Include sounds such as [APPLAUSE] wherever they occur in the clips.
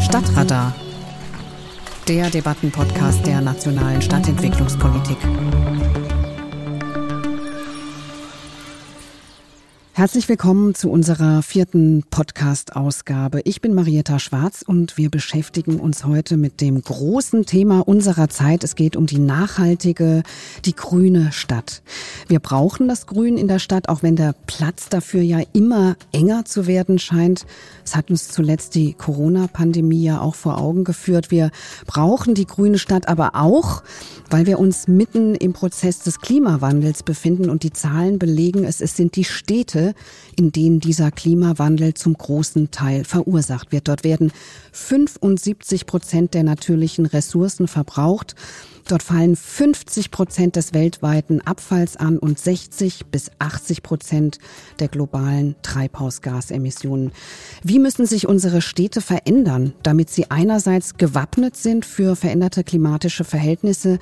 Stadtradar, der Debattenpodcast der nationalen Stadtentwicklungspolitik. Herzlich willkommen zu unserer vierten Podcast-Ausgabe. Ich bin Marietta Schwarz und wir beschäftigen uns heute mit dem großen Thema unserer Zeit. Es geht um die nachhaltige, die grüne Stadt. Wir brauchen das Grün in der Stadt, auch wenn der Platz dafür ja immer enger zu werden scheint. Es hat uns zuletzt die Corona-Pandemie ja auch vor Augen geführt. Wir brauchen die grüne Stadt aber auch, weil wir uns mitten im Prozess des Klimawandels befinden und die Zahlen belegen es, es sind die Städte, in denen dieser Klimawandel zum großen Teil verursacht wird. Dort werden 75 Prozent der natürlichen Ressourcen verbraucht. Dort fallen 50 Prozent des weltweiten Abfalls an und 60 bis 80 Prozent der globalen Treibhausgasemissionen. Wie müssen sich unsere Städte verändern, damit sie einerseits gewappnet sind für veränderte klimatische Verhältnisse,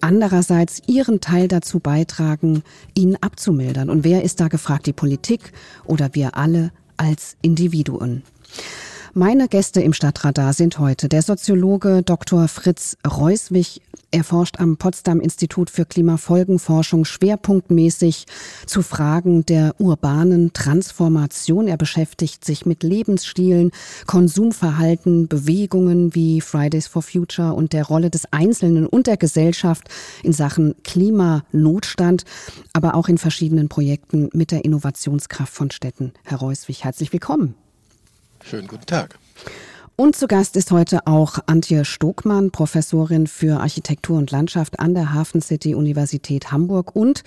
andererseits ihren Teil dazu beitragen, ihn abzumildern? Und wer ist da gefragt, die Politik oder wir alle als Individuen? Meine Gäste im Stadtradar sind heute der Soziologe Dr. Fritz Reuswig. Er forscht am Potsdam Institut für Klimafolgenforschung schwerpunktmäßig zu Fragen der urbanen Transformation. Er beschäftigt sich mit Lebensstilen, Konsumverhalten, Bewegungen wie Fridays for Future und der Rolle des Einzelnen und der Gesellschaft in Sachen Klimanotstand, aber auch in verschiedenen Projekten mit der Innovationskraft von Städten. Herr Reuswig, herzlich willkommen. Schönen guten Tag. Und zu Gast ist heute auch Antje Stokmann, Professorin für Architektur und Landschaft an der Hafen City Universität Hamburg und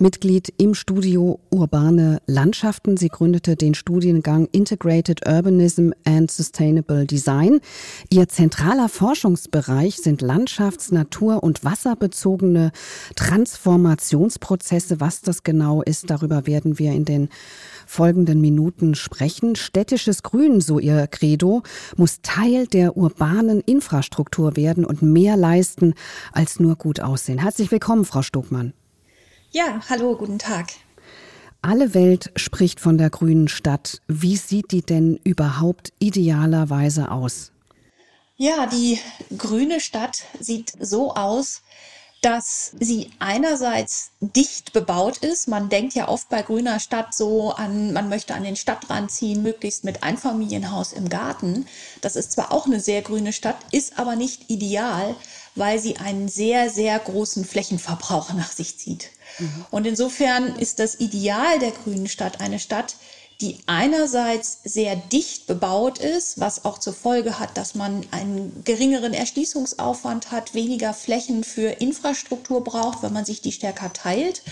Mitglied im Studio Urbane Landschaften. Sie gründete den Studiengang Integrated Urbanism and Sustainable Design. Ihr zentraler Forschungsbereich sind landschafts-, natur- und wasserbezogene Transformationsprozesse. Was das genau ist, darüber werden wir in den folgenden Minuten sprechen. Städtisches Grün, so ihr Credo, muss Teil der urbanen Infrastruktur werden und mehr leisten als nur gut aussehen. Herzlich willkommen, Frau Stokmann. Ja, hallo, guten Tag. Alle Welt spricht von der grünen Stadt. Wie sieht die denn überhaupt idealerweise aus? Ja, die grüne Stadt sieht so aus, dass sie einerseits dicht bebaut ist. Man denkt ja oft bei grüner Stadt so an, man möchte an den Stadtrand ziehen, möglichst mit Einfamilienhaus im Garten. Das ist zwar auch eine sehr grüne Stadt, ist aber nicht ideal, weil sie einen sehr, sehr großen Flächenverbrauch nach sich zieht. Mhm. Und insofern ist das Ideal der grünen Stadt eine Stadt, die einerseits sehr dicht bebaut ist, was auch zur Folge hat, dass man einen geringeren Erschließungsaufwand hat, weniger Flächen für Infrastruktur braucht, wenn man sich die stärker teilt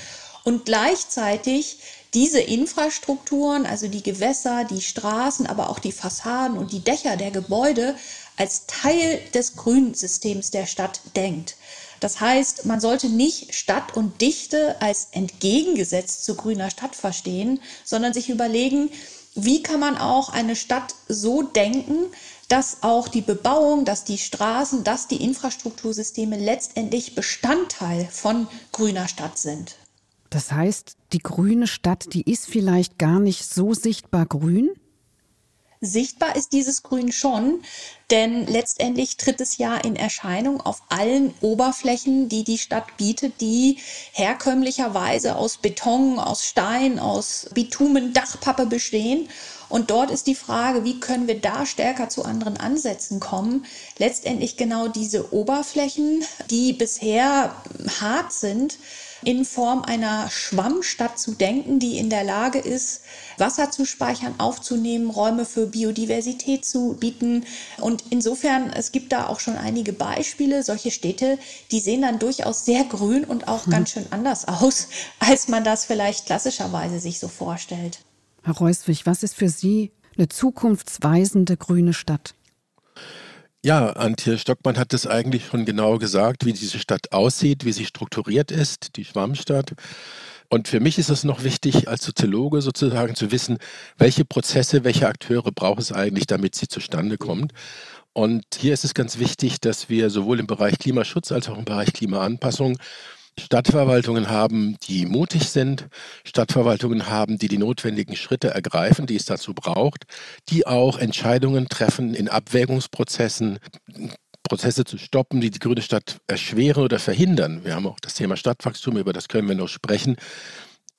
und gleichzeitig diese Infrastrukturen, also die Gewässer, die Straßen, aber auch die Fassaden und die Dächer der Gebäude als Teil des Grünsystems der Stadt denkt. Das heißt, man sollte nicht Stadt und Dichte als entgegengesetzt zu grüner Stadt verstehen, sondern sich überlegen, wie kann man auch eine Stadt so denken, dass auch die Bebauung, dass die Straßen, dass die Infrastruktursysteme letztendlich Bestandteil von grüner Stadt sind. Das heißt, die grüne Stadt, die ist vielleicht gar nicht so sichtbar grün? Sichtbar ist dieses Grün schon, denn letztendlich tritt es ja in Erscheinung auf allen Oberflächen, die die Stadt bietet, die herkömmlicherweise aus Beton, aus Stein, aus Bitumen, Dachpappe bestehen. Und dort ist die Frage, wie können wir da stärker zu anderen Ansätzen kommen? Letztendlich genau diese Oberflächen, die bisher hart sind, in Form einer Schwammstadt zu denken, die in der Lage ist, Wasser zu speichern, aufzunehmen, Räume für Biodiversität zu bieten. Und insofern, es gibt da auch schon einige Beispiele. Solche Städte, die sehen dann durchaus sehr grün und auch hm. ganz schön anders [LAUGHS] aus, als man das vielleicht klassischerweise sich so vorstellt. Herr Reuswig, was ist für Sie eine zukunftsweisende grüne Stadt? Ja, Antje Stockmann hat es eigentlich schon genau gesagt, wie diese Stadt aussieht, wie sie strukturiert ist, die Schwammstadt. Und für mich ist es noch wichtig, als Soziologe sozusagen zu wissen, welche Prozesse, welche Akteure braucht es eigentlich, damit sie zustande kommt. Und hier ist es ganz wichtig, dass wir sowohl im Bereich Klimaschutz als auch im Bereich Klimaanpassung Stadtverwaltungen haben, die mutig sind, Stadtverwaltungen haben, die die notwendigen Schritte ergreifen, die es dazu braucht, die auch Entscheidungen treffen in Abwägungsprozessen, Prozesse zu stoppen, die die grüne Stadt erschweren oder verhindern. Wir haben auch das Thema Stadtwachstum, über das können wir noch sprechen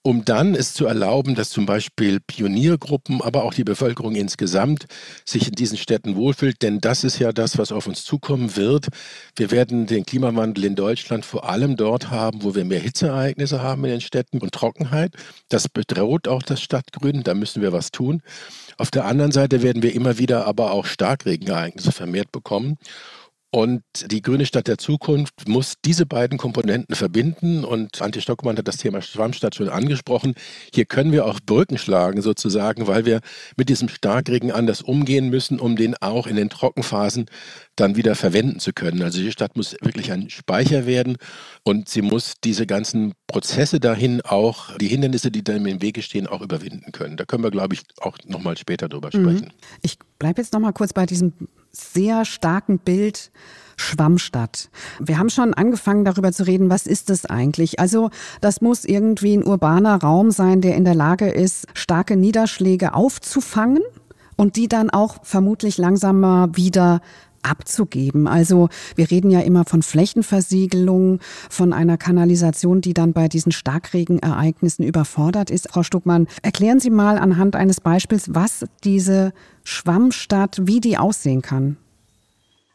um dann es zu erlauben, dass zum Beispiel Pioniergruppen, aber auch die Bevölkerung insgesamt sich in diesen Städten wohlfühlt. Denn das ist ja das, was auf uns zukommen wird. Wir werden den Klimawandel in Deutschland vor allem dort haben, wo wir mehr Hitzeereignisse haben in den Städten und Trockenheit. Das bedroht auch das Stadtgrün. Da müssen wir was tun. Auf der anderen Seite werden wir immer wieder aber auch Starkregenereignisse vermehrt bekommen. Und die Grüne Stadt der Zukunft muss diese beiden Komponenten verbinden. Und Antje Stockmann hat das Thema Schwammstadt schon angesprochen. Hier können wir auch Brücken schlagen sozusagen, weil wir mit diesem Starkregen anders umgehen müssen, um den auch in den Trockenphasen dann wieder verwenden zu können. Also die Stadt muss wirklich ein Speicher werden und sie muss diese ganzen Prozesse dahin auch, die Hindernisse, die dann im Wege stehen, auch überwinden können. Da können wir, glaube ich, auch nochmal später drüber mhm. sprechen. Ich bleibe jetzt nochmal kurz bei diesem sehr starken Bild Schwammstadt. Wir haben schon angefangen darüber zu reden, was ist das eigentlich? Also das muss irgendwie ein urbaner Raum sein, der in der Lage ist, starke Niederschläge aufzufangen und die dann auch vermutlich langsamer wieder abzugeben. Also wir reden ja immer von Flächenversiegelung, von einer Kanalisation, die dann bei diesen Starkregenereignissen überfordert ist. Frau Stuckmann, erklären Sie mal anhand eines Beispiels, was diese Schwammstadt, wie die aussehen kann.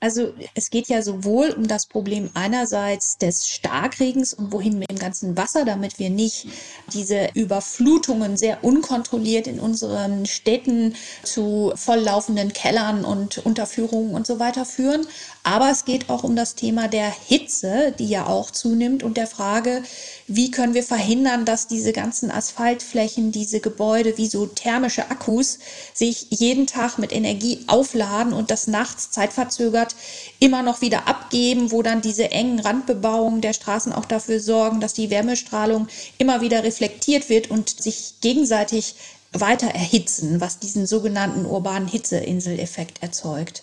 Also es geht ja sowohl um das Problem einerseits des Starkregens und wohin mit dem ganzen Wasser, damit wir nicht diese Überflutungen sehr unkontrolliert in unseren Städten zu volllaufenden Kellern und Unterführungen und so weiter führen. Aber es geht auch um das Thema der Hitze, die ja auch zunimmt und der Frage, wie können wir verhindern, dass diese ganzen Asphaltflächen, diese Gebäude wie so thermische Akkus sich jeden Tag mit Energie aufladen und das nachts zeitverzögert immer noch wieder abgeben, wo dann diese engen Randbebauungen der Straßen auch dafür sorgen, dass die Wärmestrahlung immer wieder reflektiert wird und sich gegenseitig weiter erhitzen, was diesen sogenannten urbanen Hitzeinseleffekt erzeugt.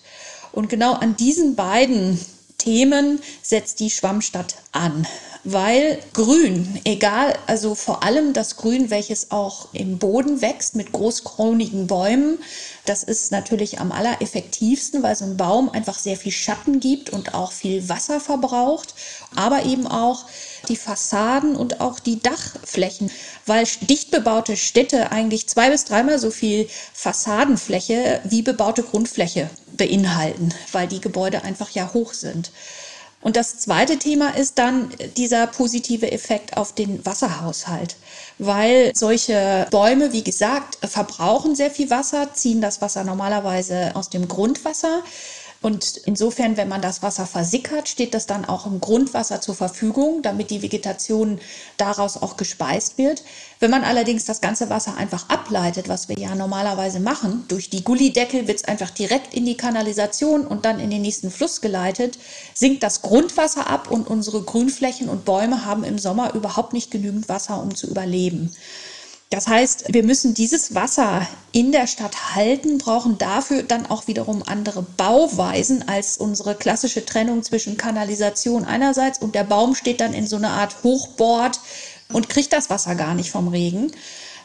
Und genau an diesen beiden Themen setzt die Schwammstadt an. Weil Grün, egal, also vor allem das Grün, welches auch im Boden wächst mit großkronigen Bäumen, das ist natürlich am allereffektivsten, weil so ein Baum einfach sehr viel Schatten gibt und auch viel Wasser verbraucht, aber eben auch die Fassaden und auch die Dachflächen, weil dicht bebaute Städte eigentlich zwei bis dreimal so viel Fassadenfläche wie bebaute Grundfläche beinhalten, weil die Gebäude einfach ja hoch sind. Und das zweite Thema ist dann dieser positive Effekt auf den Wasserhaushalt, weil solche Bäume, wie gesagt, verbrauchen sehr viel Wasser, ziehen das Wasser normalerweise aus dem Grundwasser. Und insofern, wenn man das Wasser versickert, steht das dann auch im Grundwasser zur Verfügung, damit die Vegetation daraus auch gespeist wird. Wenn man allerdings das ganze Wasser einfach ableitet, was wir ja normalerweise machen, durch die Gullideckel wird es einfach direkt in die Kanalisation und dann in den nächsten Fluss geleitet, sinkt das Grundwasser ab und unsere Grünflächen und Bäume haben im Sommer überhaupt nicht genügend Wasser, um zu überleben. Das heißt, wir müssen dieses Wasser in der Stadt halten, brauchen dafür dann auch wiederum andere Bauweisen als unsere klassische Trennung zwischen Kanalisation einerseits und der Baum steht dann in so einer Art Hochbord und kriegt das Wasser gar nicht vom Regen.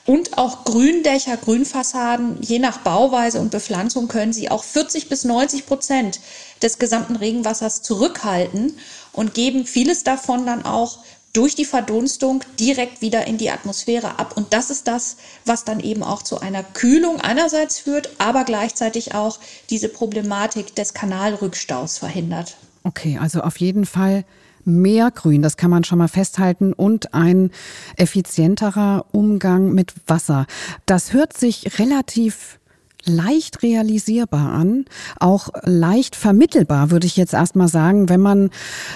Und auch Gründächer, Grünfassaden, je nach Bauweise und Bepflanzung können sie auch 40 bis 90 Prozent des gesamten Regenwassers zurückhalten und geben vieles davon dann auch durch die Verdunstung direkt wieder in die Atmosphäre ab. Und das ist das, was dann eben auch zu einer Kühlung einerseits führt, aber gleichzeitig auch diese Problematik des Kanalrückstaus verhindert. Okay, also auf jeden Fall mehr Grün, das kann man schon mal festhalten, und ein effizienterer Umgang mit Wasser. Das hört sich relativ leicht realisierbar an, auch leicht vermittelbar, würde ich jetzt erstmal sagen, wenn man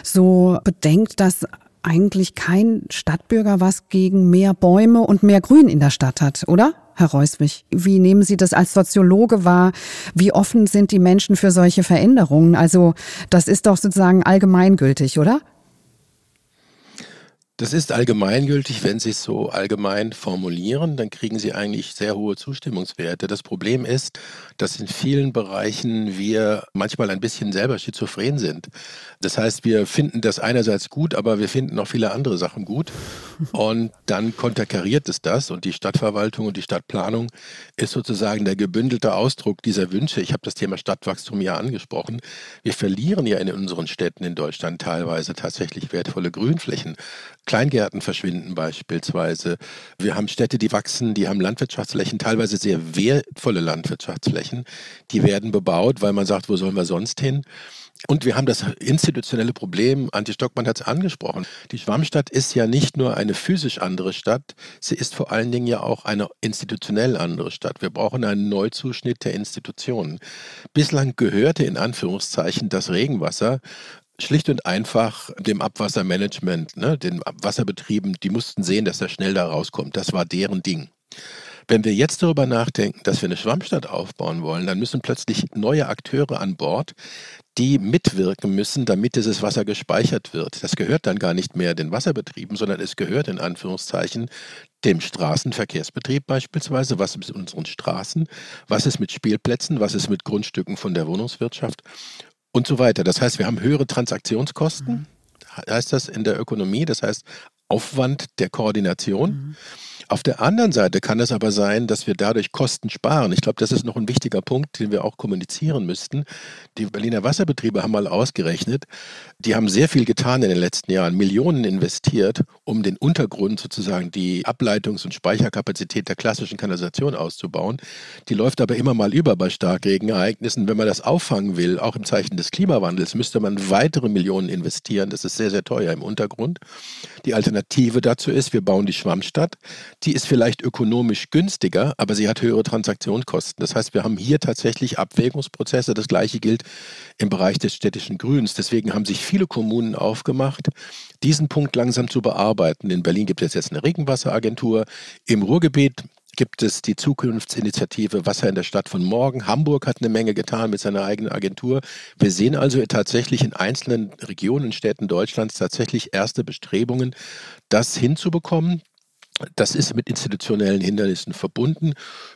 so bedenkt, dass eigentlich kein Stadtbürger was gegen mehr Bäume und mehr Grün in der Stadt hat, oder? Herr Reuswig, wie nehmen Sie das als Soziologe wahr? Wie offen sind die Menschen für solche Veränderungen? Also das ist doch sozusagen allgemeingültig, oder? Das ist allgemeingültig, wenn Sie es so allgemein formulieren, dann kriegen Sie eigentlich sehr hohe Zustimmungswerte. Das Problem ist, dass in vielen Bereichen wir manchmal ein bisschen selber schizophren sind. Das heißt, wir finden das einerseits gut, aber wir finden auch viele andere Sachen gut. Und dann konterkariert es das und die Stadtverwaltung und die Stadtplanung ist sozusagen der gebündelte Ausdruck dieser Wünsche. Ich habe das Thema Stadtwachstum ja angesprochen. Wir verlieren ja in unseren Städten in Deutschland teilweise tatsächlich wertvolle Grünflächen. Kleingärten verschwinden beispielsweise. Wir haben Städte, die wachsen, die haben Landwirtschaftsflächen, teilweise sehr wertvolle Landwirtschaftsflächen. Die werden bebaut, weil man sagt, wo sollen wir sonst hin? Und wir haben das institutionelle Problem, Antje Stockmann hat es angesprochen. Die Schwammstadt ist ja nicht nur eine physisch andere Stadt, sie ist vor allen Dingen ja auch eine institutionell andere Stadt. Wir brauchen einen Neuzuschnitt der Institutionen. Bislang gehörte in Anführungszeichen das Regenwasser schlicht und einfach dem Abwassermanagement, ne, den Wasserbetrieben, die mussten sehen, dass er schnell da rauskommt. Das war deren Ding. Wenn wir jetzt darüber nachdenken, dass wir eine Schwammstadt aufbauen wollen, dann müssen plötzlich neue Akteure an Bord, die mitwirken müssen, damit dieses Wasser gespeichert wird. Das gehört dann gar nicht mehr den Wasserbetrieben, sondern es gehört in Anführungszeichen dem Straßenverkehrsbetrieb beispielsweise. Was ist mit unseren Straßen? Was ist mit Spielplätzen? Was ist mit Grundstücken von der Wohnungswirtschaft? Und so weiter. Das heißt, wir haben höhere Transaktionskosten, mhm. heißt das in der Ökonomie, das heißt Aufwand der Koordination. Mhm. Auf der anderen Seite kann es aber sein, dass wir dadurch Kosten sparen. Ich glaube, das ist noch ein wichtiger Punkt, den wir auch kommunizieren müssten. Die Berliner Wasserbetriebe haben mal ausgerechnet, die haben sehr viel getan in den letzten Jahren, Millionen investiert, um den Untergrund sozusagen die Ableitungs- und Speicherkapazität der klassischen Kanalisation auszubauen. Die läuft aber immer mal über bei Starkregenereignissen. Wenn man das auffangen will, auch im Zeichen des Klimawandels, müsste man weitere Millionen investieren. Das ist sehr, sehr teuer im Untergrund. Die Alternative dazu ist, wir bauen die Schwammstadt. Die ist vielleicht ökonomisch günstiger, aber sie hat höhere Transaktionskosten. Das heißt, wir haben hier tatsächlich Abwägungsprozesse. Das gleiche gilt im Bereich des städtischen Grüns. Deswegen haben sich viele Kommunen aufgemacht, diesen Punkt langsam zu bearbeiten. In Berlin gibt es jetzt eine Regenwasseragentur. Im Ruhrgebiet gibt es die Zukunftsinitiative Wasser in der Stadt von morgen. Hamburg hat eine Menge getan mit seiner eigenen Agentur. Wir sehen also tatsächlich in einzelnen Regionen, Städten Deutschlands tatsächlich erste Bestrebungen, das hinzubekommen. Das ist mit institutionellen Hindernissen verbunden.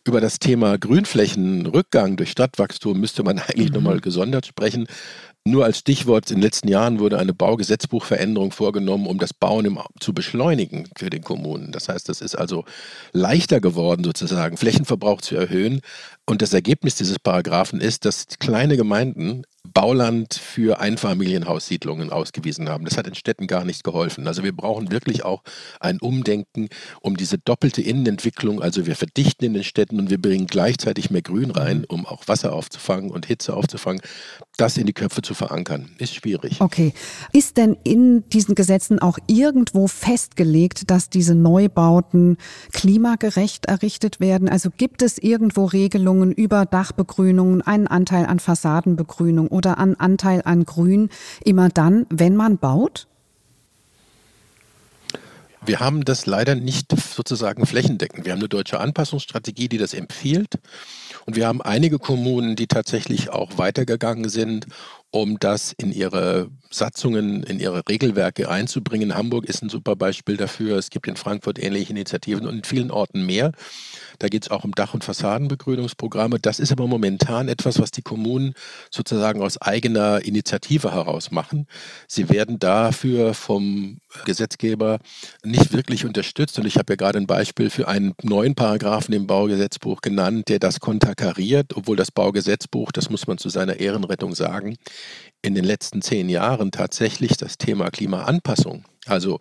Über das Thema Grünflächenrückgang durch Stadtwachstum müsste man [LAUGHS] eigentlich mhm. nochmal gesondert sprechen. Nur als Stichwort, in den letzten Jahren wurde eine Baugesetzbuchveränderung vorgenommen, um das Bauen im, zu beschleunigen für den Kommunen. Das heißt, es ist also leichter geworden, sozusagen Flächenverbrauch zu erhöhen. Und das Ergebnis dieses Paragraphen ist, dass kleine Gemeinden Bauland für Einfamilienhaussiedlungen ausgewiesen haben. Das hat in Städten gar nicht geholfen. Also wir brauchen wirklich auch ein Umdenken um diese doppelte Innenentwicklung. Also wir verdichten in den Städten und wir bringen gleichzeitig mehr Grün rein, um auch Wasser aufzufangen und Hitze aufzufangen. Das in die Köpfe zu verankern, ist schwierig. Okay. Ist denn in diesen Gesetzen auch irgendwo festgelegt, dass diese Neubauten klimagerecht errichtet werden? Also gibt es irgendwo Regelungen über Dachbegrünungen, einen Anteil an Fassadenbegrünung oder an Anteil an Grün immer dann, wenn man baut? Wir haben das leider nicht sozusagen flächendeckend. Wir haben eine deutsche Anpassungsstrategie, die das empfiehlt. Und wir haben einige Kommunen, die tatsächlich auch weitergegangen sind, um das in ihre Satzungen, in ihre Regelwerke einzubringen. Hamburg ist ein super Beispiel dafür. Es gibt in Frankfurt ähnliche Initiativen und in vielen Orten mehr. Da geht es auch um Dach- und Fassadenbegrünungsprogramme. Das ist aber momentan etwas, was die Kommunen sozusagen aus eigener Initiative heraus machen. Sie werden dafür vom Gesetzgeber nicht wirklich unterstützt. Und ich habe ja gerade ein Beispiel für einen neuen Paragraphen im Baugesetzbuch genannt, der das konterkariert, obwohl das Baugesetzbuch, das muss man zu seiner Ehrenrettung sagen, in den letzten zehn Jahren tatsächlich das Thema Klimaanpassung, also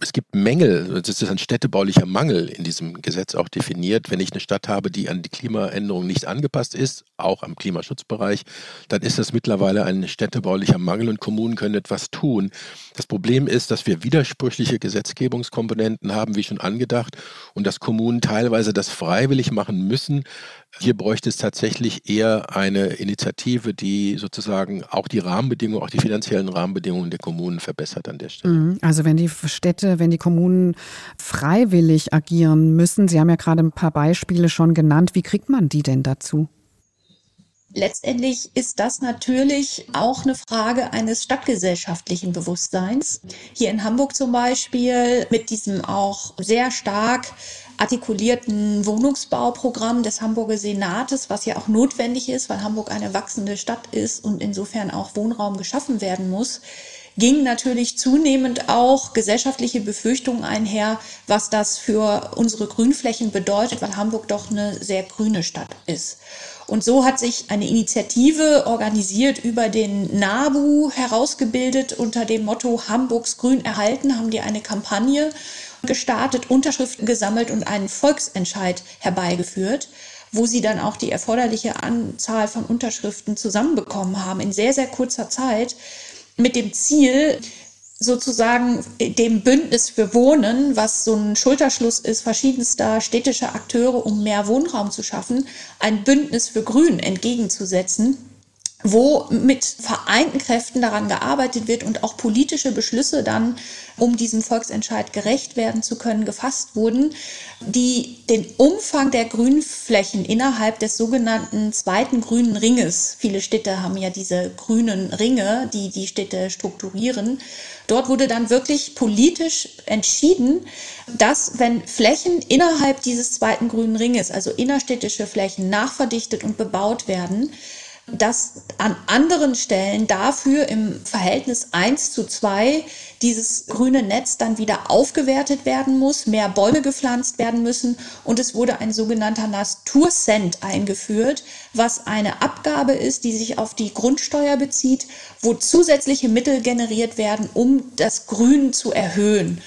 es gibt Mängel, das ist ein städtebaulicher Mangel in diesem Gesetz auch definiert. Wenn ich eine Stadt habe, die an die Klimaänderung nicht angepasst ist, auch am Klimaschutzbereich, dann ist das mittlerweile ein städtebaulicher Mangel und Kommunen können etwas tun. Das Problem ist, dass wir widersprüchliche Gesetzgebungskomponenten haben, wie schon angedacht, und dass Kommunen teilweise das freiwillig machen müssen, hier bräuchte es tatsächlich eher eine Initiative, die sozusagen auch die Rahmenbedingungen, auch die finanziellen Rahmenbedingungen der Kommunen verbessert an der Stelle. Mhm. Also wenn die Städte, wenn die Kommunen freiwillig agieren müssen, Sie haben ja gerade ein paar Beispiele schon genannt, wie kriegt man die denn dazu? Letztendlich ist das natürlich auch eine Frage eines stadtgesellschaftlichen Bewusstseins. Hier in Hamburg zum Beispiel mit diesem auch sehr stark artikulierten Wohnungsbauprogramm des Hamburger Senates, was ja auch notwendig ist, weil Hamburg eine wachsende Stadt ist und insofern auch Wohnraum geschaffen werden muss, ging natürlich zunehmend auch gesellschaftliche Befürchtungen einher, was das für unsere Grünflächen bedeutet, weil Hamburg doch eine sehr grüne Stadt ist. Und so hat sich eine Initiative organisiert über den NABU herausgebildet unter dem Motto Hamburgs Grün erhalten, haben die eine Kampagne gestartet, Unterschriften gesammelt und einen Volksentscheid herbeigeführt wo sie dann auch die erforderliche Anzahl von Unterschriften zusammenbekommen haben in sehr, sehr kurzer Zeit, mit dem Ziel, sozusagen dem Bündnis für Wohnen, was so ein Schulterschluss ist verschiedenster städtischer Akteure, um mehr Wohnraum zu schaffen, ein Bündnis für Grün entgegenzusetzen wo mit vereinten Kräften daran gearbeitet wird und auch politische Beschlüsse dann, um diesem Volksentscheid gerecht werden zu können, gefasst wurden, die den Umfang der Grünflächen innerhalb des sogenannten zweiten grünen Ringes, viele Städte haben ja diese grünen Ringe, die die Städte strukturieren, dort wurde dann wirklich politisch entschieden, dass wenn Flächen innerhalb dieses zweiten grünen Ringes, also innerstädtische Flächen, nachverdichtet und bebaut werden, dass an anderen Stellen dafür im Verhältnis 1 zu 2 dieses grüne Netz dann wieder aufgewertet werden muss, mehr Bäume gepflanzt werden müssen und es wurde ein sogenannter Naturcent eingeführt, was eine Abgabe ist, die sich auf die Grundsteuer bezieht, wo zusätzliche Mittel generiert werden, um das Grün zu erhöhen.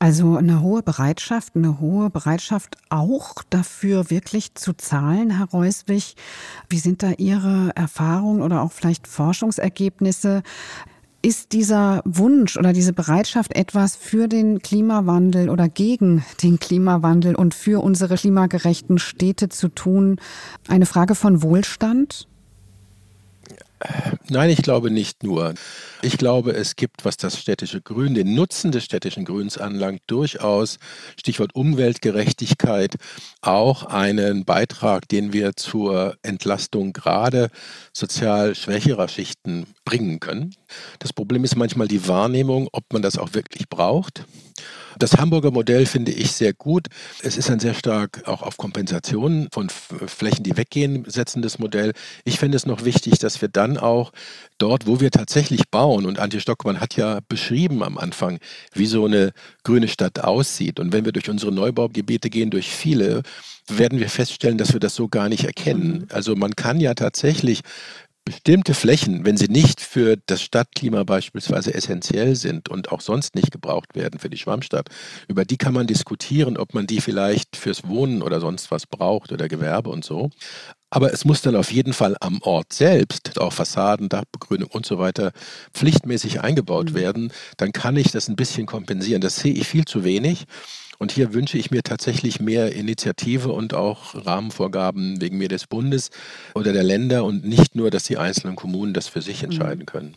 Also eine hohe Bereitschaft, eine hohe Bereitschaft auch dafür wirklich zu zahlen, Herr Reuswig. Wie sind da Ihre Erfahrungen oder auch vielleicht Forschungsergebnisse? Ist dieser Wunsch oder diese Bereitschaft etwas für den Klimawandel oder gegen den Klimawandel und für unsere klimagerechten Städte zu tun eine Frage von Wohlstand? Nein, ich glaube nicht nur. Ich glaube, es gibt, was das städtische Grün, den Nutzen des städtischen Grüns anlangt, durchaus, Stichwort Umweltgerechtigkeit, auch einen Beitrag, den wir zur Entlastung gerade sozial schwächerer Schichten bringen können. Das Problem ist manchmal die Wahrnehmung, ob man das auch wirklich braucht. Das Hamburger Modell finde ich sehr gut. Es ist ein sehr stark auch auf Kompensation von Flächen, die weggehen, setzendes Modell. Ich finde es noch wichtig, dass wir dann auch dort, wo wir tatsächlich bauen, und Antje Stockmann hat ja beschrieben am Anfang, wie so eine grüne Stadt aussieht. Und wenn wir durch unsere Neubaugebiete gehen, durch viele, werden wir feststellen, dass wir das so gar nicht erkennen. Also man kann ja tatsächlich bestimmte Flächen, wenn sie nicht für das Stadtklima beispielsweise essentiell sind und auch sonst nicht gebraucht werden für die Schwammstadt, über die kann man diskutieren, ob man die vielleicht fürs Wohnen oder sonst was braucht oder Gewerbe und so. Aber es muss dann auf jeden Fall am Ort selbst, auch Fassaden, Dachbegrünung und so weiter, pflichtmäßig eingebaut mhm. werden. Dann kann ich das ein bisschen kompensieren. Das sehe ich viel zu wenig. Und hier wünsche ich mir tatsächlich mehr Initiative und auch Rahmenvorgaben wegen mir des Bundes oder der Länder und nicht nur, dass die einzelnen Kommunen das für sich entscheiden mhm. können.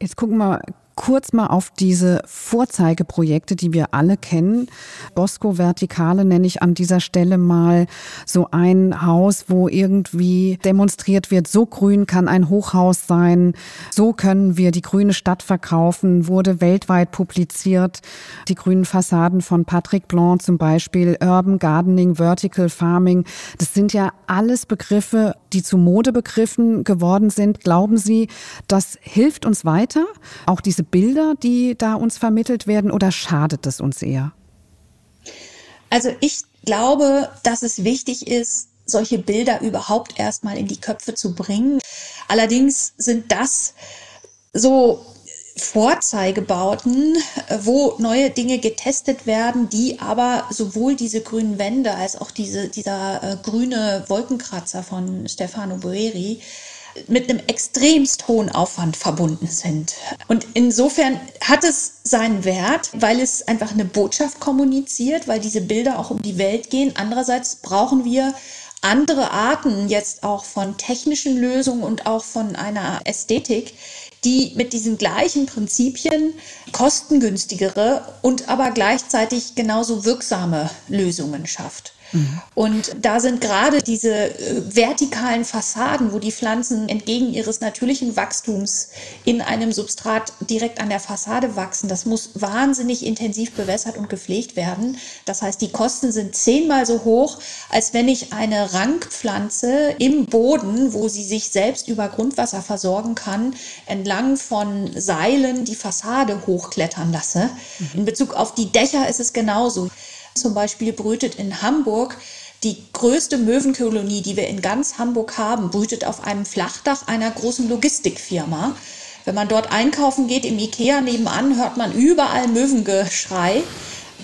Jetzt gucken wir kurz mal auf diese Vorzeigeprojekte, die wir alle kennen. Bosco Vertikale nenne ich an dieser Stelle mal so ein Haus, wo irgendwie demonstriert wird, so grün kann ein Hochhaus sein, so können wir die grüne Stadt verkaufen, wurde weltweit publiziert. Die grünen Fassaden von Patrick Blanc zum Beispiel, Urban Gardening, Vertical Farming, das sind ja alles Begriffe, die zu Modebegriffen geworden sind. Glauben Sie, das hilft uns weiter? Auch diese Bilder, die da uns vermittelt werden, oder schadet es uns eher? Also ich glaube, dass es wichtig ist, solche Bilder überhaupt erstmal in die Köpfe zu bringen. Allerdings sind das so Vorzeigebauten, wo neue Dinge getestet werden, die aber sowohl diese grünen Wände als auch diese, dieser äh, grüne Wolkenkratzer von Stefano Boeri mit einem extremst hohen Aufwand verbunden sind. Und insofern hat es seinen Wert, weil es einfach eine Botschaft kommuniziert, weil diese Bilder auch um die Welt gehen. Andererseits brauchen wir andere Arten jetzt auch von technischen Lösungen und auch von einer Ästhetik, die mit diesen gleichen Prinzipien kostengünstigere und aber gleichzeitig genauso wirksame Lösungen schafft. Und da sind gerade diese äh, vertikalen Fassaden, wo die Pflanzen entgegen ihres natürlichen Wachstums in einem Substrat direkt an der Fassade wachsen, das muss wahnsinnig intensiv bewässert und gepflegt werden. Das heißt, die Kosten sind zehnmal so hoch, als wenn ich eine Rankpflanze im Boden, wo sie sich selbst über Grundwasser versorgen kann, entlang von Seilen die Fassade hochklettern lasse. In Bezug auf die Dächer ist es genauso. Zum Beispiel brütet in Hamburg die größte Möwenkolonie, die wir in ganz Hamburg haben, brütet auf einem Flachdach einer großen Logistikfirma. Wenn man dort einkaufen geht, im Ikea nebenan, hört man überall Möwengeschrei.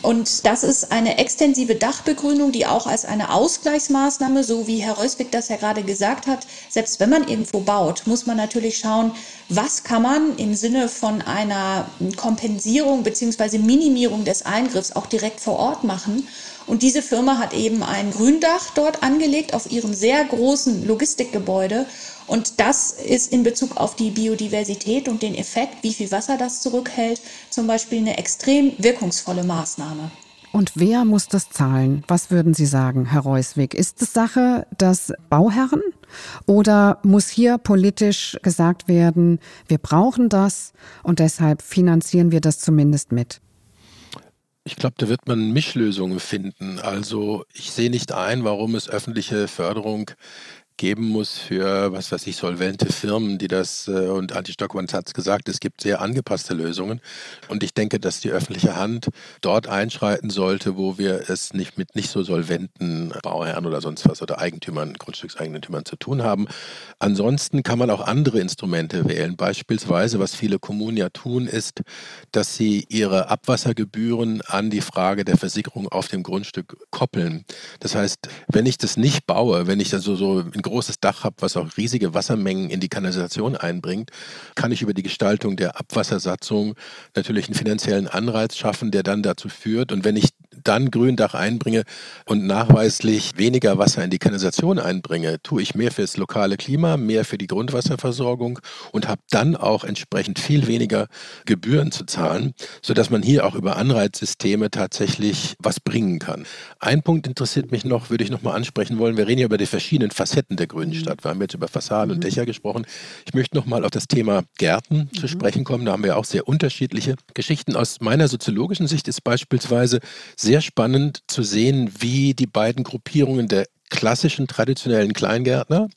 Und das ist eine extensive Dachbegrünung, die auch als eine Ausgleichsmaßnahme, so wie Herr Reuswig das ja gerade gesagt hat, selbst wenn man irgendwo baut, muss man natürlich schauen, was kann man im Sinne von einer Kompensierung bzw. Minimierung des Eingriffs auch direkt vor Ort machen. Und diese Firma hat eben ein Gründach dort angelegt auf ihrem sehr großen Logistikgebäude und das ist in Bezug auf die Biodiversität und den Effekt, wie viel Wasser das zurückhält, zum Beispiel eine extrem wirkungsvolle Maßnahme. Und wer muss das zahlen? Was würden Sie sagen, Herr Reuswig? Ist es Sache des Bauherren oder muss hier politisch gesagt werden, wir brauchen das und deshalb finanzieren wir das zumindest mit? Ich glaube, da wird man Mischlösungen finden. Also ich sehe nicht ein, warum es öffentliche Förderung geben muss für, was weiß ich, solvente Firmen, die das, äh, und Anti Stockmann hat es gesagt, es gibt sehr angepasste Lösungen. Und ich denke, dass die öffentliche Hand dort einschreiten sollte, wo wir es nicht mit nicht so solventen Bauherren oder sonst was oder Eigentümern, Grundstückseigentümern zu tun haben. Ansonsten kann man auch andere Instrumente wählen. Beispielsweise, was viele Kommunen ja tun, ist, dass sie ihre Abwassergebühren an die Frage der Versicherung auf dem Grundstück koppeln. Das heißt, wenn ich das nicht baue, wenn ich also so in großes Dach habe, was auch riesige Wassermengen in die Kanalisation einbringt, kann ich über die Gestaltung der Abwassersatzung natürlich einen finanziellen Anreiz schaffen, der dann dazu führt. Und wenn ich dann Gründach einbringe und nachweislich weniger Wasser in die Kanalisation einbringe, tue ich mehr fürs lokale Klima, mehr für die Grundwasserversorgung und habe dann auch entsprechend viel weniger Gebühren zu zahlen, sodass man hier auch über Anreizsysteme tatsächlich was bringen kann. Ein Punkt interessiert mich noch, würde ich noch mal ansprechen wollen. Wir reden ja über die verschiedenen Facetten der grünen mhm. Stadt. Wir haben jetzt über Fassaden und mhm. Dächer gesprochen. Ich möchte noch mal auf das Thema Gärten zu mhm. sprechen kommen. Da haben wir auch sehr unterschiedliche Geschichten. Aus meiner soziologischen Sicht ist beispielsweise sehr spannend zu sehen, wie die beiden Gruppierungen der klassischen traditionellen Kleingärtner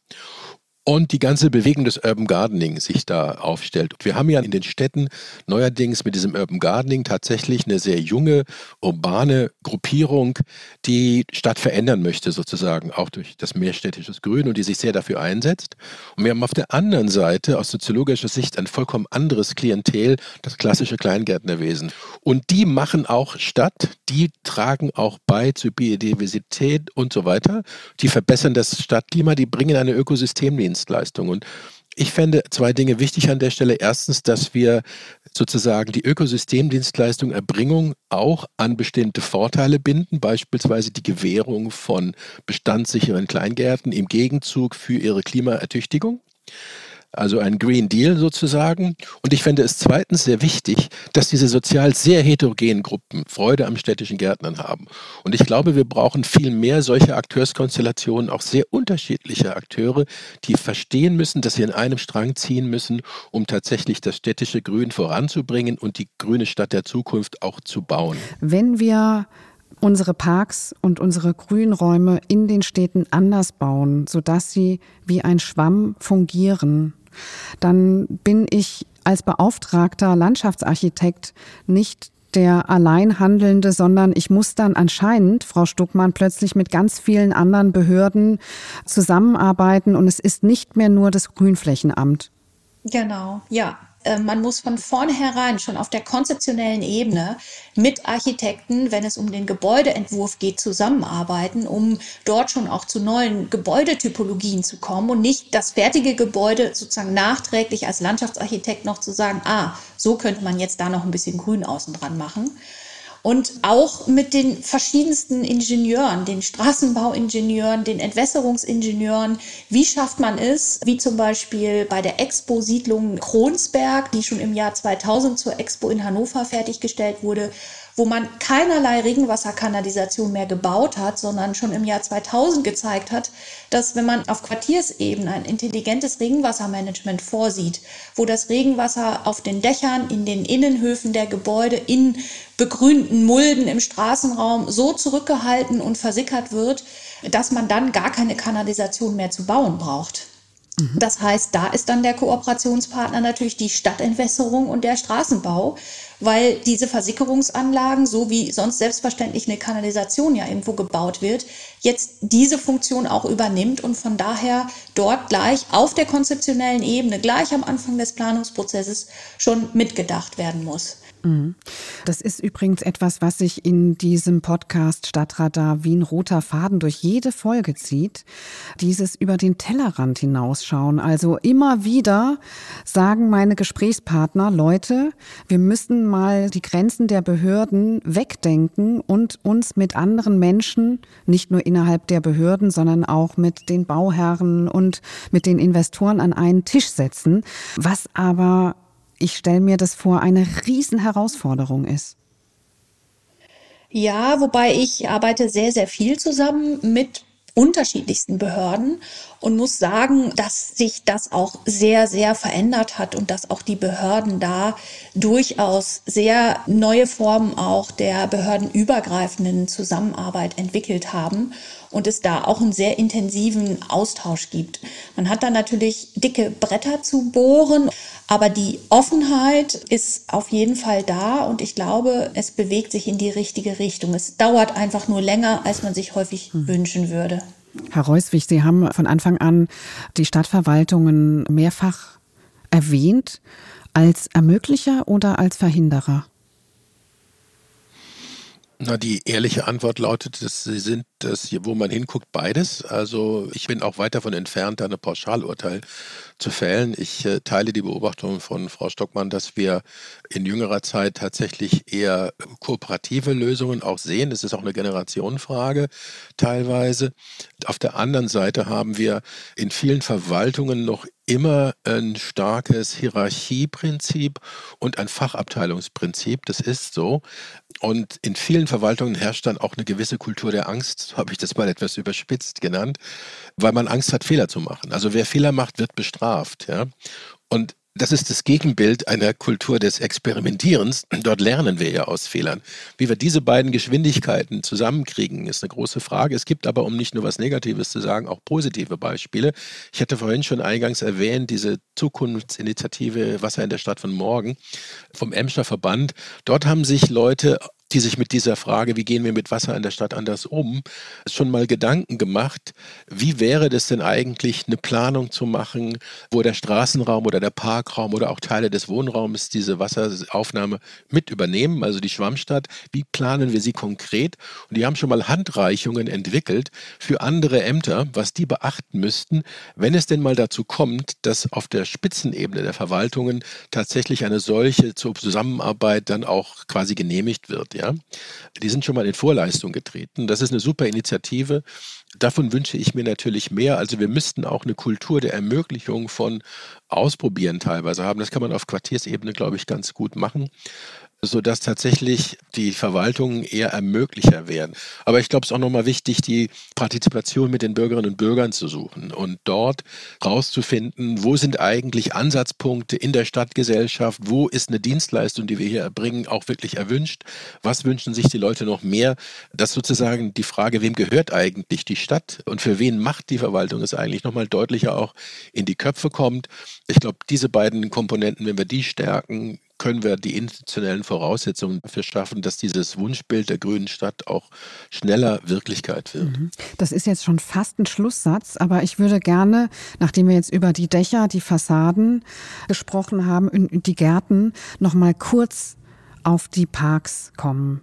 und die ganze Bewegung des Urban Gardening sich da aufstellt. Wir haben ja in den Städten neuerdings mit diesem Urban Gardening tatsächlich eine sehr junge, urbane Gruppierung, die Stadt verändern möchte, sozusagen, auch durch das mehrstädtisches Grün und die sich sehr dafür einsetzt. Und wir haben auf der anderen Seite aus soziologischer Sicht ein vollkommen anderes Klientel, das klassische Kleingärtnerwesen. Und die machen auch Stadt, die tragen auch bei zur Biodiversität und so weiter. Die verbessern das Stadtklima, die bringen eine Ökosystemlinie Dienstleistung. Und ich fände zwei Dinge wichtig an der Stelle. Erstens, dass wir sozusagen die Ökosystemdienstleistung Erbringung auch an bestimmte Vorteile binden, beispielsweise die Gewährung von bestandssicheren Kleingärten im Gegenzug für ihre Klimaertüchtigung also ein Green Deal sozusagen. Und ich fände es zweitens sehr wichtig, dass diese sozial sehr heterogenen Gruppen Freude am städtischen Gärtnern haben. Und ich glaube, wir brauchen viel mehr solche Akteurskonstellationen, auch sehr unterschiedliche Akteure, die verstehen müssen, dass sie in einem Strang ziehen müssen, um tatsächlich das städtische Grün voranzubringen und die grüne Stadt der Zukunft auch zu bauen. Wenn wir unsere Parks und unsere Grünräume in den Städten anders bauen, sodass sie wie ein Schwamm fungieren, dann bin ich als beauftragter Landschaftsarchitekt nicht der Alleinhandelnde, sondern ich muss dann anscheinend, Frau Stuckmann, plötzlich mit ganz vielen anderen Behörden zusammenarbeiten und es ist nicht mehr nur das Grünflächenamt. Genau, ja. Äh, man muss von vornherein schon auf der konzeptionellen Ebene mit Architekten, wenn es um den Gebäudeentwurf geht, zusammenarbeiten, um dort schon auch zu neuen Gebäudetypologien zu kommen und nicht das fertige Gebäude sozusagen nachträglich als Landschaftsarchitekt noch zu sagen, ah, so könnte man jetzt da noch ein bisschen Grün außen dran machen und auch mit den verschiedensten Ingenieuren, den Straßenbauingenieuren, den Entwässerungsingenieuren. Wie schafft man es, wie zum Beispiel bei der Expo-Siedlung Kronsberg, die schon im Jahr 2000 zur Expo in Hannover fertiggestellt wurde, wo man keinerlei Regenwasserkanalisation mehr gebaut hat, sondern schon im Jahr 2000 gezeigt hat, dass wenn man auf Quartiersebene ein intelligentes Regenwassermanagement vorsieht, wo das Regenwasser auf den Dächern, in den Innenhöfen der Gebäude, in begrünten Mulden im Straßenraum so zurückgehalten und versickert wird, dass man dann gar keine Kanalisation mehr zu bauen braucht. Mhm. Das heißt, da ist dann der Kooperationspartner natürlich die Stadtentwässerung und der Straßenbau, weil diese Versickerungsanlagen, so wie sonst selbstverständlich eine Kanalisation ja irgendwo gebaut wird, jetzt diese Funktion auch übernimmt und von daher dort gleich auf der konzeptionellen Ebene, gleich am Anfang des Planungsprozesses schon mitgedacht werden muss. Mhm. Das ist übrigens etwas, was sich in diesem Podcast Stadtradar wie ein roter Faden durch jede Folge zieht. Dieses über den Tellerrand hinausschauen. Also immer wieder sagen meine Gesprächspartner, Leute, wir müssen mal die Grenzen der Behörden wegdenken und uns mit anderen Menschen, nicht nur innerhalb der Behörden, sondern auch mit den Bauherren und mit den Investoren an einen Tisch setzen. Was aber ich stelle mir das vor, eine Riesenherausforderung ist. Ja, wobei ich arbeite sehr, sehr viel zusammen mit unterschiedlichsten Behörden und muss sagen, dass sich das auch sehr, sehr verändert hat und dass auch die Behörden da durchaus sehr neue Formen auch der behördenübergreifenden Zusammenarbeit entwickelt haben und es da auch einen sehr intensiven Austausch gibt. Man hat da natürlich dicke Bretter zu bohren, aber die Offenheit ist auf jeden Fall da und ich glaube, es bewegt sich in die richtige Richtung. Es dauert einfach nur länger, als man sich häufig hm. wünschen würde. Herr Reuswig, Sie haben von Anfang an die Stadtverwaltungen mehrfach erwähnt als Ermöglicher oder als Verhinderer? Na, die ehrliche Antwort lautet, dass sie sind das, wo man hinguckt, beides. Also ich bin auch weit davon entfernt, da eine Pauschalurteil zu fällen. Ich äh, teile die Beobachtung von Frau Stockmann, dass wir in jüngerer Zeit tatsächlich eher kooperative Lösungen auch sehen. Es ist auch eine Generationenfrage teilweise. Auf der anderen Seite haben wir in vielen Verwaltungen noch immer ein starkes Hierarchieprinzip und ein Fachabteilungsprinzip. Das ist so. Und in vielen Verwaltungen herrscht dann auch eine gewisse Kultur der Angst, so habe ich das mal etwas überspitzt genannt, weil man Angst hat, Fehler zu machen. Also wer Fehler macht, wird bestraft. Ja? Und das ist das Gegenbild einer Kultur des Experimentierens. Dort lernen wir ja aus Fehlern. Wie wir diese beiden Geschwindigkeiten zusammenkriegen, ist eine große Frage. Es gibt aber, um nicht nur was Negatives zu sagen, auch positive Beispiele. Ich hatte vorhin schon eingangs erwähnt, diese Zukunftsinitiative Wasser in der Stadt von morgen vom Emscher Verband. Dort haben sich Leute die sich mit dieser Frage, wie gehen wir mit Wasser in der Stadt anders um, schon mal Gedanken gemacht, wie wäre das denn eigentlich, eine Planung zu machen, wo der Straßenraum oder der Parkraum oder auch Teile des Wohnraums diese Wasseraufnahme mit übernehmen, also die Schwammstadt, wie planen wir sie konkret? Und die haben schon mal Handreichungen entwickelt für andere Ämter, was die beachten müssten, wenn es denn mal dazu kommt, dass auf der Spitzenebene der Verwaltungen tatsächlich eine solche Zusammenarbeit dann auch quasi genehmigt wird. Ja? Ja, die sind schon mal in Vorleistung getreten. Das ist eine super Initiative. Davon wünsche ich mir natürlich mehr. Also wir müssten auch eine Kultur der Ermöglichung von Ausprobieren teilweise haben. Das kann man auf Quartiersebene, glaube ich, ganz gut machen sodass tatsächlich die Verwaltungen eher ermöglicher werden. Aber ich glaube, es ist auch nochmal wichtig, die Partizipation mit den Bürgerinnen und Bürgern zu suchen und dort rauszufinden, wo sind eigentlich Ansatzpunkte in der Stadtgesellschaft, wo ist eine Dienstleistung, die wir hier erbringen, auch wirklich erwünscht, was wünschen sich die Leute noch mehr, dass sozusagen die Frage, wem gehört eigentlich die Stadt und für wen macht die Verwaltung es eigentlich nochmal deutlicher auch in die Köpfe kommt. Ich glaube, diese beiden Komponenten, wenn wir die stärken, können wir die institutionellen Voraussetzungen dafür schaffen, dass dieses Wunschbild der grünen Stadt auch schneller Wirklichkeit wird. Mhm. Das ist jetzt schon fast ein Schlusssatz, aber ich würde gerne, nachdem wir jetzt über die Dächer, die Fassaden gesprochen haben und die Gärten, noch mal kurz auf die Parks kommen.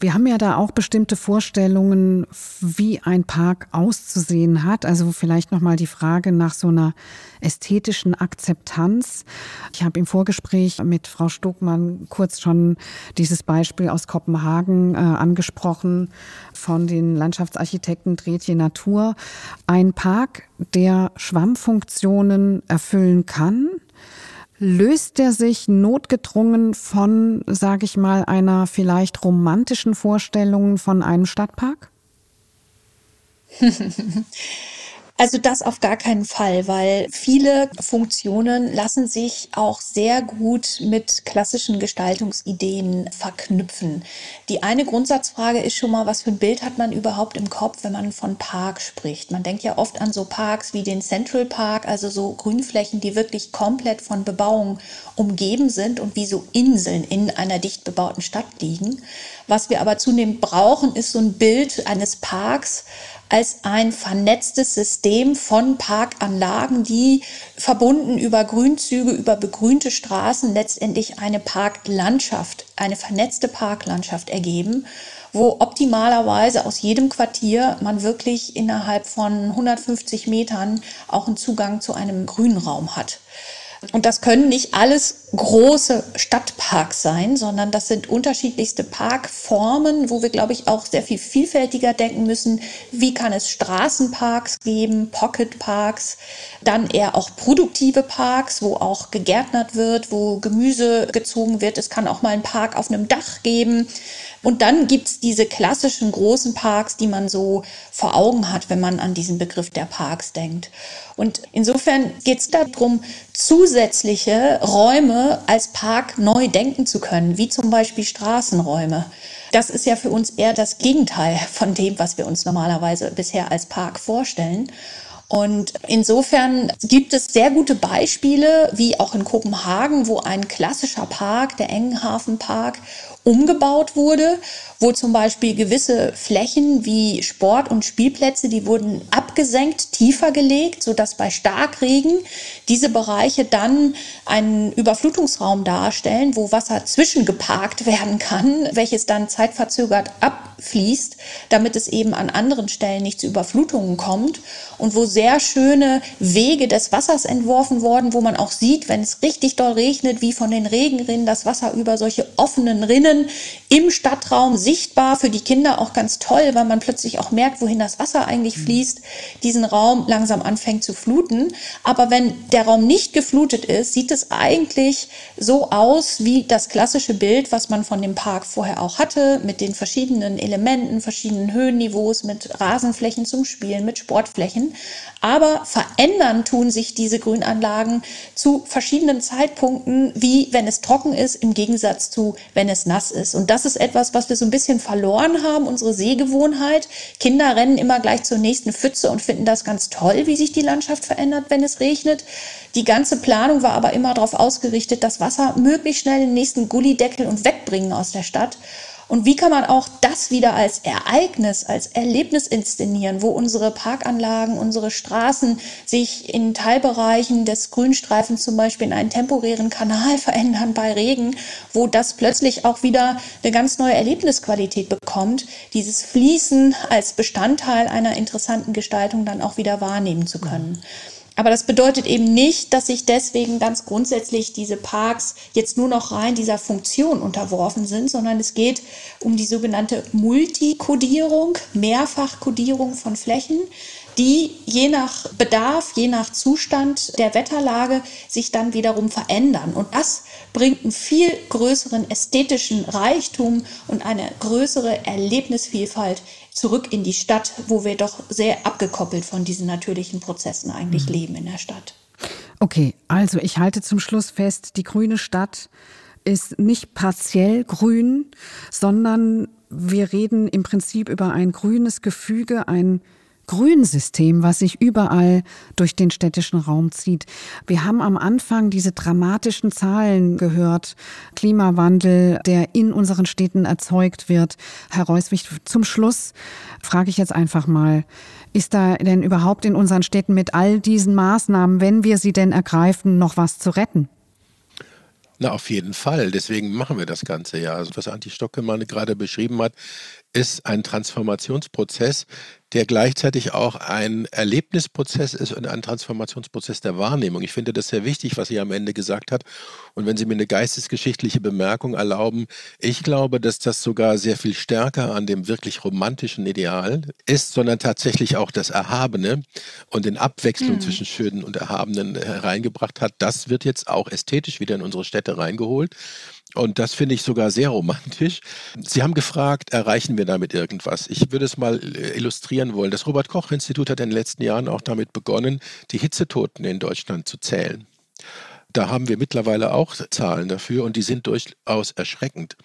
Wir haben ja da auch bestimmte Vorstellungen, wie ein Park auszusehen hat. Also vielleicht noch mal die Frage nach so einer ästhetischen Akzeptanz. Ich habe im Vorgespräch mit Frau Stuckmann kurz schon dieses Beispiel aus Kopenhagen äh, angesprochen von den Landschaftsarchitekten Dretje Natur. Ein Park, der Schwammfunktionen erfüllen kann, löst der sich notgedrungen von, sage ich mal, einer vielleicht romantischen Vorstellung von einem Stadtpark? [LAUGHS] Also das auf gar keinen Fall, weil viele Funktionen lassen sich auch sehr gut mit klassischen Gestaltungsideen verknüpfen. Die eine Grundsatzfrage ist schon mal, was für ein Bild hat man überhaupt im Kopf, wenn man von Park spricht? Man denkt ja oft an so Parks wie den Central Park, also so Grünflächen, die wirklich komplett von Bebauung umgeben sind und wie so Inseln in einer dicht bebauten Stadt liegen. Was wir aber zunehmend brauchen, ist so ein Bild eines Parks, als ein vernetztes System von Parkanlagen, die verbunden über Grünzüge, über begrünte Straßen letztendlich eine Parklandschaft, eine vernetzte Parklandschaft ergeben wo optimalerweise aus jedem Quartier man wirklich innerhalb von 150 Metern auch einen Zugang zu einem Grünraum hat. Und das können nicht alles große Stadtparks sein, sondern das sind unterschiedlichste Parkformen, wo wir, glaube ich, auch sehr viel vielfältiger denken müssen. Wie kann es Straßenparks geben, Pocketparks, dann eher auch produktive Parks, wo auch gegärtnert wird, wo Gemüse gezogen wird. Es kann auch mal einen Park auf einem Dach geben. Und dann gibt's diese klassischen großen Parks, die man so vor Augen hat, wenn man an diesen Begriff der Parks denkt. Und insofern geht's darum, zusätzliche Räume als Park neu denken zu können, wie zum Beispiel Straßenräume. Das ist ja für uns eher das Gegenteil von dem, was wir uns normalerweise bisher als Park vorstellen. Und insofern gibt es sehr gute Beispiele, wie auch in Kopenhagen, wo ein klassischer Park, der Engenhafen-Park, umgebaut wurde, wo zum Beispiel gewisse Flächen wie Sport- und Spielplätze, die wurden abgesenkt, tiefer gelegt, sodass bei Starkregen diese Bereiche dann einen Überflutungsraum darstellen, wo Wasser zwischengeparkt werden kann, welches dann zeitverzögert abfließt, damit es eben an anderen Stellen nicht zu Überflutungen kommt und wo sehr schöne Wege des Wassers entworfen worden, wo man auch sieht, wenn es richtig doll regnet, wie von den Regenrinnen das Wasser über solche offenen Rinnen im Stadtraum sichtbar für die Kinder auch ganz toll, weil man plötzlich auch merkt, wohin das Wasser eigentlich mhm. fließt, diesen Raum langsam anfängt zu fluten. Aber wenn der Raum nicht geflutet ist, sieht es eigentlich so aus wie das klassische Bild, was man von dem Park vorher auch hatte, mit den verschiedenen Elementen, verschiedenen Höhenniveaus, mit Rasenflächen zum Spielen, mit Sportflächen. Aber verändern tun sich diese Grünanlagen zu verschiedenen Zeitpunkten, wie wenn es trocken ist, im Gegensatz zu, wenn es nass ist. Und das ist etwas, was wir so ein bisschen verloren haben, unsere Sehgewohnheit. Kinder rennen immer gleich zur nächsten Pfütze und finden das ganz toll, wie sich die Landschaft verändert, wenn es regnet. Die ganze Planung war aber immer darauf ausgerichtet, das Wasser möglichst schnell in den nächsten Gullideckel und wegbringen aus der Stadt. Und wie kann man auch das wieder als Ereignis, als Erlebnis inszenieren, wo unsere Parkanlagen, unsere Straßen sich in Teilbereichen des Grünstreifens zum Beispiel in einen temporären Kanal [LAUGHS] verändern bei Regen, wo das plötzlich auch wieder eine ganz neue Erlebnisqualität bekommt, dieses Fließen als Bestandteil einer interessanten Gestaltung dann auch wieder wahrnehmen zu können. Aber das bedeutet eben nicht, dass sich deswegen ganz grundsätzlich diese Parks jetzt nur noch rein dieser Funktion unterworfen sind, sondern es geht um die sogenannte Multikodierung, Mehrfachkodierung von Flächen, die je nach Bedarf, je nach Zustand der Wetterlage sich dann wiederum verändern. Und das bringt einen viel größeren ästhetischen Reichtum und eine größere Erlebnisvielfalt zurück in die Stadt, wo wir doch sehr abgekoppelt von diesen natürlichen Prozessen eigentlich mhm. leben in der Stadt. Okay, also ich halte zum Schluss fest, die grüne Stadt ist nicht partiell grün, sondern wir reden im Prinzip über ein grünes Gefüge, ein Grünsystem, was sich überall durch den städtischen Raum zieht. Wir haben am Anfang diese dramatischen Zahlen gehört. Klimawandel, der in unseren Städten erzeugt wird. Herr Reuswig, zum Schluss frage ich jetzt einfach mal, ist da denn überhaupt in unseren Städten mit all diesen Maßnahmen, wenn wir sie denn ergreifen, noch was zu retten? Na, auf jeden Fall. Deswegen machen wir das Ganze ja. Also, was Anti Stockemann gerade beschrieben hat, ist ein Transformationsprozess, der gleichzeitig auch ein Erlebnisprozess ist und ein Transformationsprozess der Wahrnehmung. Ich finde das sehr wichtig, was sie am Ende gesagt hat. Und wenn Sie mir eine geistesgeschichtliche Bemerkung erlauben, ich glaube, dass das sogar sehr viel stärker an dem wirklich romantischen Ideal ist, sondern tatsächlich auch das Erhabene und den Abwechslung mhm. zwischen Schönen und Erhabenen hereingebracht hat. Das wird jetzt auch ästhetisch wieder in unsere Städte reingeholt. Und das finde ich sogar sehr romantisch. Sie haben gefragt, erreichen wir damit irgendwas? Ich würde es mal äh, illustrieren wollen. Das Robert Koch Institut hat in den letzten Jahren auch damit begonnen, die Hitzetoten in Deutschland zu zählen. Da haben wir mittlerweile auch Zahlen dafür und die sind durchaus erschreckend.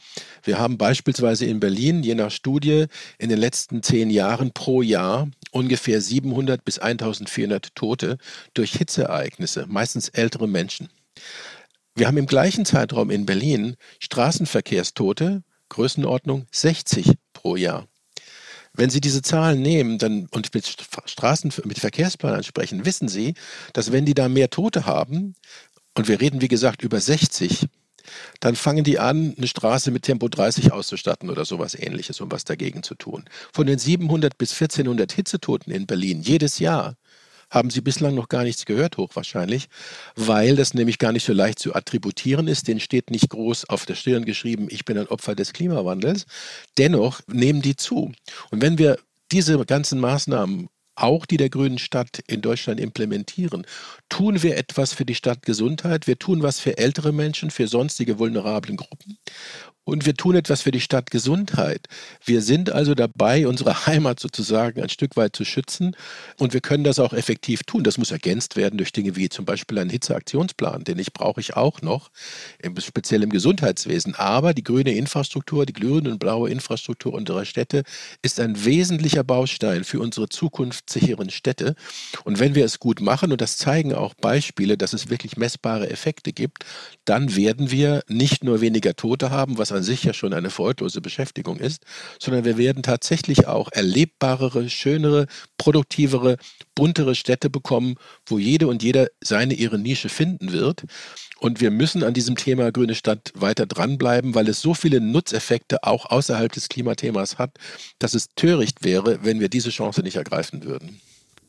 Wir haben beispielsweise in Berlin, je nach Studie, in den letzten zehn Jahren pro Jahr ungefähr 700 bis 1400 Tote durch Hitzeereignisse, meistens ältere Menschen. Wir haben im gleichen Zeitraum in Berlin Straßenverkehrstote, Größenordnung 60 pro Jahr. Wenn Sie diese Zahlen nehmen dann, und mit Straßen, mit Verkehrsplanern sprechen, wissen Sie, dass wenn die da mehr Tote haben, und wir reden wie gesagt über 60, dann fangen die an, eine Straße mit Tempo 30 auszustatten oder sowas ähnliches, um was dagegen zu tun. Von den 700 bis 1400 Hitzetoten in Berlin jedes Jahr haben Sie bislang noch gar nichts gehört, hochwahrscheinlich, weil das nämlich gar nicht so leicht zu attributieren ist. Den steht nicht groß auf der Stirn geschrieben, ich bin ein Opfer des Klimawandels. Dennoch nehmen die zu. Und wenn wir diese ganzen Maßnahmen auch die der Grünen Stadt in Deutschland implementieren, tun wir etwas für die Stadtgesundheit, wir tun was für ältere Menschen, für sonstige vulnerablen Gruppen und wir tun etwas für die Stadtgesundheit. Wir sind also dabei, unsere [LAUGHS] Heimat sozusagen ein Stück weit zu schützen. Und wir können das auch effektiv tun. Das muss ergänzt werden durch Dinge wie zum Beispiel einen Hitzeaktionsplan, den ich brauche ich auch noch, speziell im Gesundheitswesen. Aber die grüne Infrastruktur, die grüne und blaue Infrastruktur unserer Städte ist ein wesentlicher Baustein für unsere zukunftssicheren Städte. Und wenn wir es gut machen, und das zeigen auch Beispiele, dass es wirklich messbare Effekte gibt, dann werden wir nicht nur weniger Tote haben, was an sich ja schon eine freudlose Beschäftigung ist, sondern wir werden tatsächlich auch erlebbarere, schönere, produktivere, buntere Städte bekommen, wo jede und jeder seine ihre Nische finden wird. Und wir müssen an diesem Thema Grüne Stadt weiter dranbleiben, weil es so viele Nutzeffekte auch außerhalb des Klimathemas hat, dass es töricht wäre, wenn wir diese Chance nicht ergreifen würden.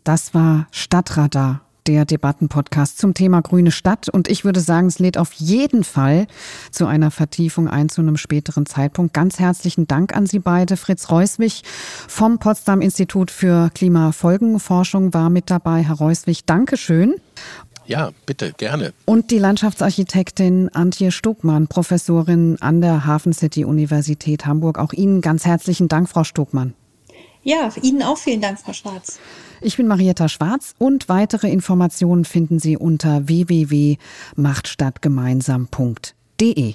Das war Stadtradar der Debattenpodcast zum Thema Grüne Stadt. Und ich würde sagen, es lädt auf jeden Fall zu einer Vertiefung ein zu einem späteren Zeitpunkt. Ganz herzlichen Dank an Sie beide. Fritz Reuswig vom Potsdam Institut für Klimafolgenforschung war mit dabei. Herr Reuswig, Dankeschön. Ja, bitte, gerne. Und die Landschaftsarchitektin Antje Stuckmann, Professorin an der Hafen City Universität Hamburg. Auch Ihnen ganz herzlichen Dank, Frau Stuckmann. Ja, Ihnen auch vielen Dank, Frau Schwarz. Ich bin Marietta Schwarz und weitere Informationen finden Sie unter www.machtstadtgemeinsam.de.